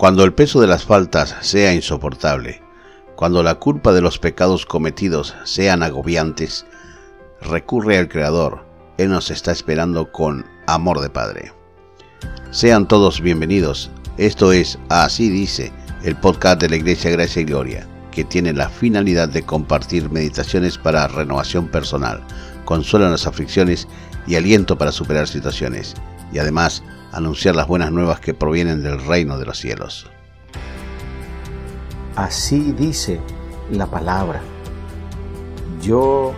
Cuando el peso de las faltas sea insoportable, cuando la culpa de los pecados cometidos sean agobiantes, recurre al Creador. Él nos está esperando con amor de Padre. Sean todos bienvenidos. Esto es Así dice, el podcast de la Iglesia Gracia y Gloria, que tiene la finalidad de compartir meditaciones para renovación personal, consuelo en las aflicciones y aliento para superar situaciones, y además anunciar las buenas nuevas que provienen del reino de los cielos. Así dice la palabra. Yo,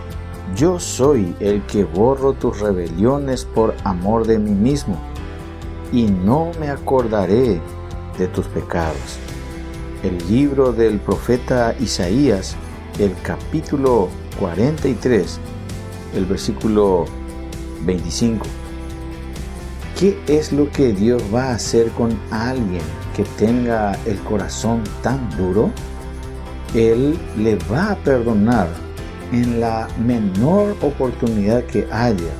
yo soy el que borro tus rebeliones por amor de mí mismo, y no me acordaré de tus pecados. El libro del profeta Isaías, el capítulo 43, el versículo 25. ¿Qué es lo que Dios va a hacer con alguien que tenga el corazón tan duro? Él le va a perdonar en la menor oportunidad que haya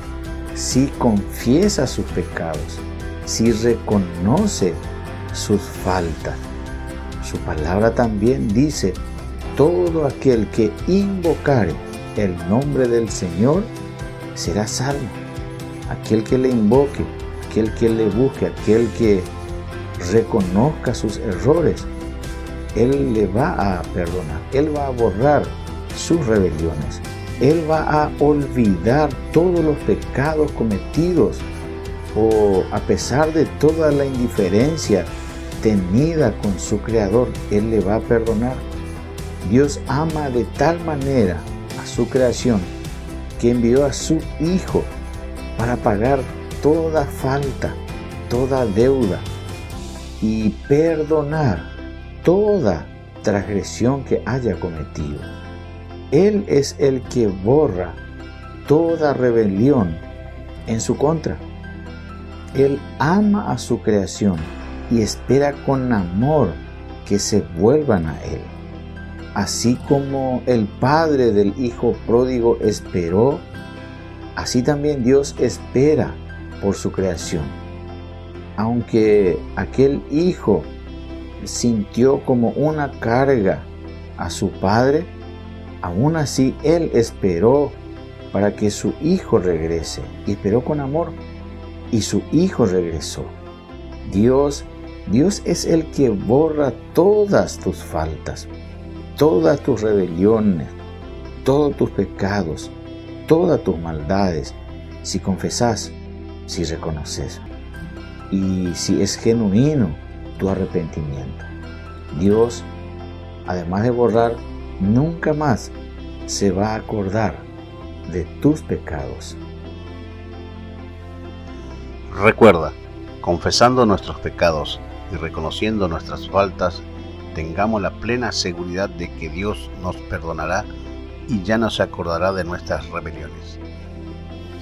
si confiesa sus pecados, si reconoce sus faltas. Su palabra también dice, todo aquel que invocare el nombre del Señor será salvo. Aquel que le invoque aquel que le busque, aquel que reconozca sus errores, Él le va a perdonar, Él va a borrar sus rebeliones, Él va a olvidar todos los pecados cometidos o a pesar de toda la indiferencia tenida con su Creador, Él le va a perdonar. Dios ama de tal manera a su creación que envió a su Hijo para pagar toda falta, toda deuda y perdonar toda transgresión que haya cometido. Él es el que borra toda rebelión en su contra. Él ama a su creación y espera con amor que se vuelvan a Él. Así como el Padre del Hijo pródigo esperó, así también Dios espera por su creación. Aunque aquel hijo sintió como una carga a su padre, aún así él esperó para que su hijo regrese y esperó con amor y su hijo regresó. Dios, Dios es el que borra todas tus faltas, todas tus rebeliones, todos tus pecados, todas tus maldades, si confesás si reconoces y si es genuino tu arrepentimiento. Dios, además de borrar, nunca más se va a acordar de tus pecados. Recuerda, confesando nuestros pecados y reconociendo nuestras faltas, tengamos la plena seguridad de que Dios nos perdonará y ya no se acordará de nuestras rebeliones.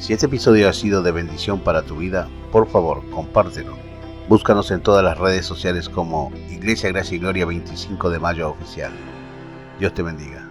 Si este episodio ha sido de bendición para tu vida, por favor, compártelo. Búscanos en todas las redes sociales como Iglesia Gracia y Gloria 25 de Mayo Oficial. Dios te bendiga.